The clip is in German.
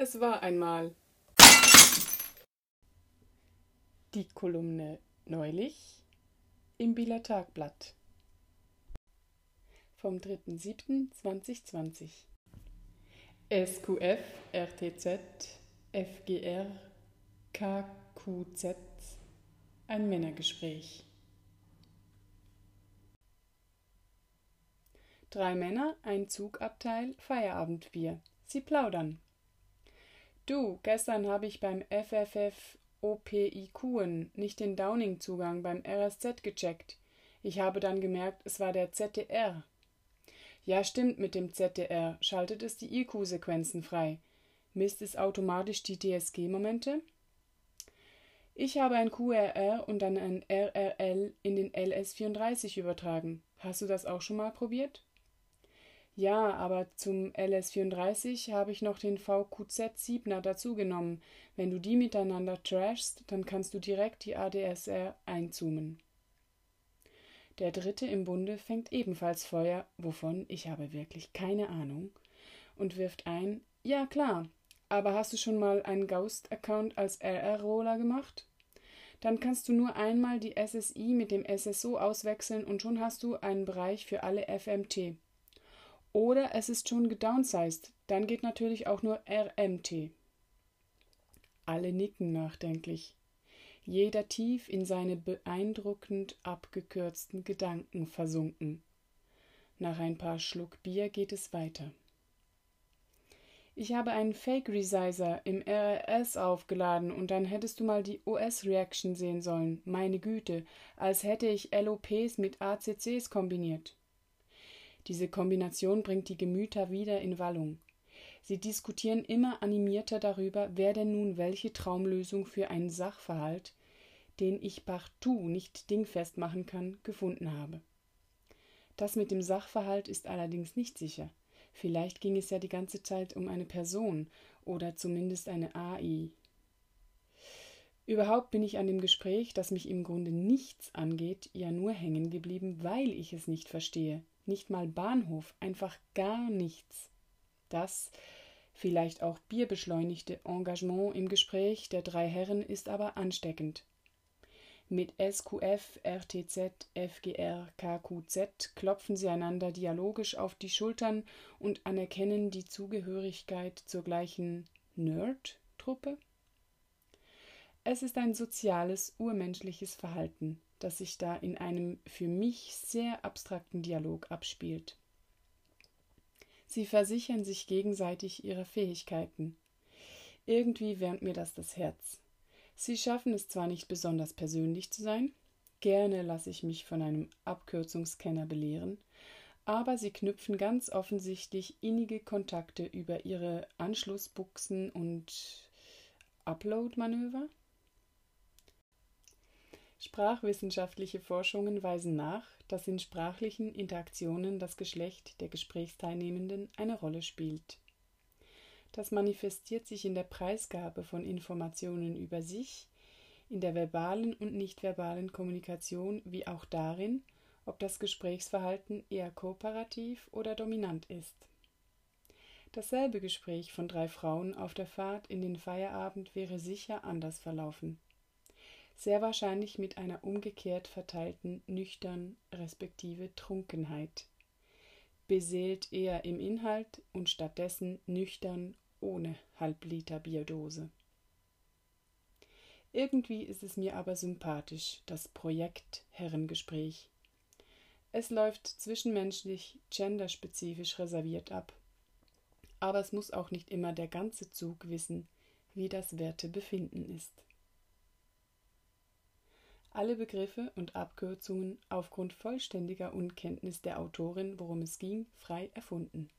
Es war einmal die Kolumne neulich im Bieler Tagblatt vom 3.7.2020 SQF, RTZ, FGR, KQZ ein Männergespräch Drei Männer, ein Zugabteil, Feierabendbier. Sie plaudern. Du, gestern habe ich beim FFF OPIQen nicht den Downing-Zugang beim RSZ gecheckt. Ich habe dann gemerkt, es war der ZDR. Ja, stimmt, mit dem ZDR schaltet es die IQ-Sequenzen frei. Misst es automatisch die DSG-Momente? Ich habe ein QRR und dann ein RRL in den LS34 übertragen. Hast du das auch schon mal probiert? Ja, aber zum LS34 habe ich noch den VQZ-Siebner dazugenommen. Wenn du die miteinander trashst, dann kannst du direkt die ADSR einzoomen. Der dritte im Bunde fängt ebenfalls Feuer, wovon ich habe wirklich keine Ahnung, und wirft ein, ja klar, aber hast du schon mal einen Ghost-Account als RR-Roller gemacht? Dann kannst du nur einmal die SSI mit dem SSO auswechseln und schon hast du einen Bereich für alle FMT. Oder es ist schon gedownsized, dann geht natürlich auch nur RMT. Alle nicken nachdenklich, jeder tief in seine beeindruckend abgekürzten Gedanken versunken. Nach ein paar Schluck Bier geht es weiter. Ich habe einen Fake Resizer im RRS aufgeladen und dann hättest du mal die OS-Reaction sehen sollen. Meine Güte, als hätte ich LOPs mit ACCs kombiniert. Diese Kombination bringt die Gemüter wieder in Wallung. Sie diskutieren immer animierter darüber, wer denn nun welche Traumlösung für einen Sachverhalt, den ich partout nicht dingfest machen kann, gefunden habe. Das mit dem Sachverhalt ist allerdings nicht sicher. Vielleicht ging es ja die ganze Zeit um eine Person oder zumindest eine AI. Überhaupt bin ich an dem Gespräch, das mich im Grunde nichts angeht, ja nur hängen geblieben, weil ich es nicht verstehe nicht mal Bahnhof, einfach gar nichts. Das, vielleicht auch bierbeschleunigte Engagement im Gespräch der drei Herren ist aber ansteckend. Mit SQF, RTZ, FGR, KQZ klopfen sie einander dialogisch auf die Schultern und anerkennen die Zugehörigkeit zur gleichen Nerd-Truppe. Es ist ein soziales, urmenschliches Verhalten, das sich da in einem für mich sehr abstrakten Dialog abspielt. Sie versichern sich gegenseitig ihre Fähigkeiten. Irgendwie wärmt mir das das Herz. Sie schaffen es zwar nicht besonders persönlich zu sein, gerne lasse ich mich von einem Abkürzungskenner belehren, aber sie knüpfen ganz offensichtlich innige Kontakte über ihre Anschlussbuchsen und Upload-Manöver. Sprachwissenschaftliche Forschungen weisen nach, dass in sprachlichen Interaktionen das Geschlecht der Gesprächsteilnehmenden eine Rolle spielt. Das manifestiert sich in der Preisgabe von Informationen über sich, in der verbalen und nichtverbalen Kommunikation wie auch darin, ob das Gesprächsverhalten eher kooperativ oder dominant ist. Dasselbe Gespräch von drei Frauen auf der Fahrt in den Feierabend wäre sicher anders verlaufen sehr wahrscheinlich mit einer umgekehrt verteilten nüchtern respektive Trunkenheit. Beseelt eher im Inhalt und stattdessen nüchtern ohne Halbliter Bierdose. Irgendwie ist es mir aber sympathisch, das Projekt Herrengespräch. Es läuft zwischenmenschlich genderspezifisch reserviert ab. Aber es muss auch nicht immer der ganze Zug wissen, wie das Wertebefinden ist alle Begriffe und Abkürzungen aufgrund vollständiger Unkenntnis der Autorin, worum es ging, frei erfunden